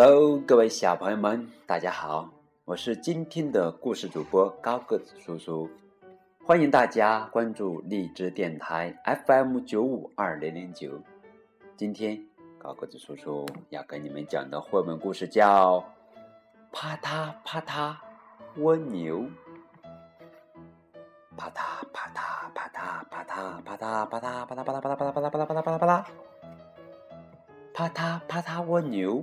喽，各位小朋友们，大家好！我是今天的故事主播高个子叔叔，欢迎大家关注荔枝电台 FM 九五二零零九。今天高个子叔叔要跟你们讲的绘本故事叫《啪嗒啪嗒蜗牛》。啪嗒啪嗒啪嗒啪嗒啪嗒啪嗒啪嗒啪嗒啪嗒啪嗒啪嗒啪嗒啪嗒啪嗒啪嗒啪嗒啪嗒。啪嗒啪嗒蜗牛。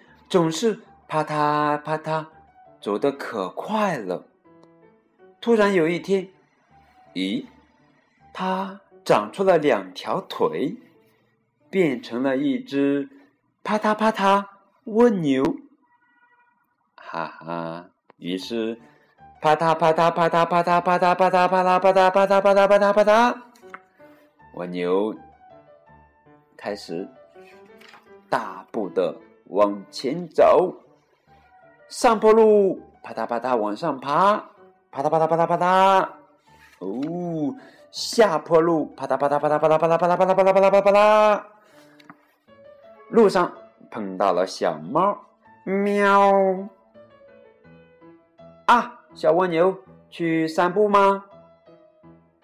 总是啪嗒啪嗒，走得可快了。突然有一天，咦，它长出了两条腿，变成了一只啪嗒啪嗒蜗牛。哈哈，于是啪嗒啪嗒啪嗒啪嗒啪嗒啪嗒啪嗒啪嗒啪嗒啪嗒啪嗒，蜗牛开始大步的往前走，上坡路啪嗒啪嗒往上爬。啪嗒啪嗒啪嗒啪嗒，哦，下坡路啪嗒啪嗒啪嗒啪嗒啪嗒啪嗒啪嗒啪嗒啪嗒啪嗒，路上碰到了小猫，喵！啊，小蜗牛去散步吗？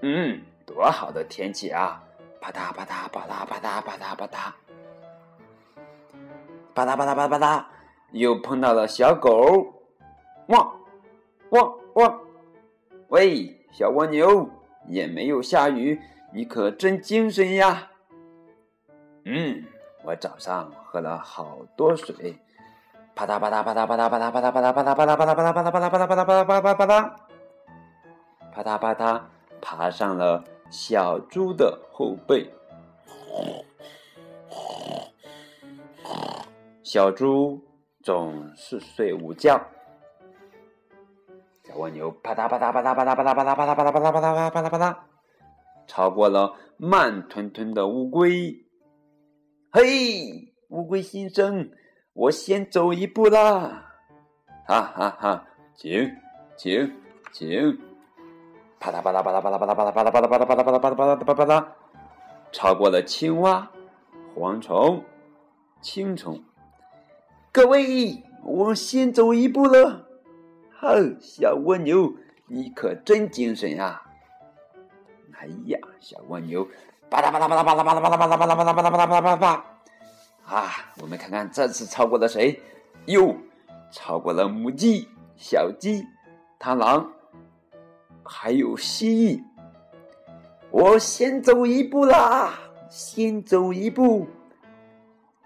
嗯，多好的天气啊！啪嗒啪嗒啪嗒啪嗒啪嗒啪嗒，啪嗒啪嗒啪嗒啪嗒，又碰到了小狗，汪汪汪！喂，小蜗牛，也没有下雨，你可真精神呀！嗯，我早上喝了好多水，啪嗒啪嗒啪嗒啪嗒啪嗒啪嗒啪嗒啪嗒啪嗒啪嗒啪嗒啪嗒啪嗒啪嗒啪嗒啪嗒啪嗒啪嗒，啪嗒啪嗒爬上了小猪的后背。小猪总是睡午觉。小蜗牛啪嗒啪嗒啪嗒啪嗒啪嗒啪嗒啪嗒啪嗒啪嗒啪嗒啪嗒啪嗒，超过了慢吞吞的乌龟。嘿，乌龟先生，我先走一步啦！哈哈哈，请请请！啪嗒啪嗒啪嗒啪嗒啪嗒啪嗒啪嗒啪嗒啪嗒啪嗒啪嗒啪嗒啪嗒啪嗒，超过了青蛙、蝗虫、青虫。各位，我先走一步了。哼，小蜗牛，你可真精神呀！哎呀，小蜗牛，吧嗒吧嗒吧嗒吧嗒吧嗒吧嗒吧嗒吧嗒吧嗒吧嗒吧嗒吧嗒吧啊！我们看看这次超过了谁？哟，超过了母鸡、小鸡、螳螂，还有蜥蜴。我先走一步啦，先走一步。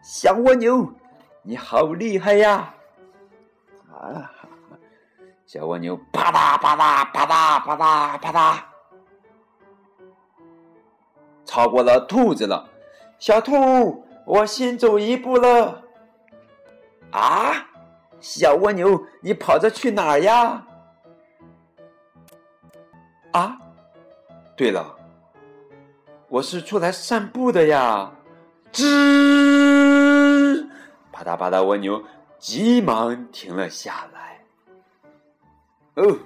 小蜗牛，你好厉害呀！啊！小蜗牛啪嗒啪嗒啪嗒啪嗒啪嗒，超过了兔子了。小兔，我先走一步了。啊，小蜗牛，你跑着去哪儿呀？啊，对了，我是出来散步的呀。吱，啪嗒啪嗒，蜗牛急忙停了下来。哦，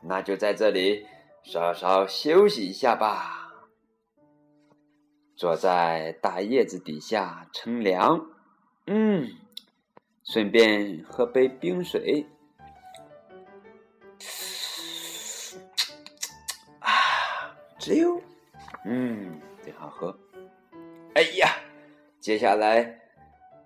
那就在这里稍稍休息一下吧。坐在大叶子底下乘凉，嗯，顺便喝杯冰水。啊，只有，嗯，真好喝。哎呀，接下来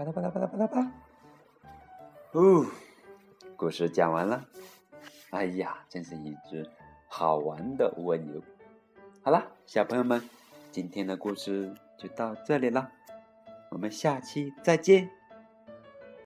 啪嗒啪嗒啪嗒啪嗒啪，哦，故事讲完了。哎呀，真是一只好玩的蜗牛。好了，小朋友们，今天的故事就到这里了，我们下期再见。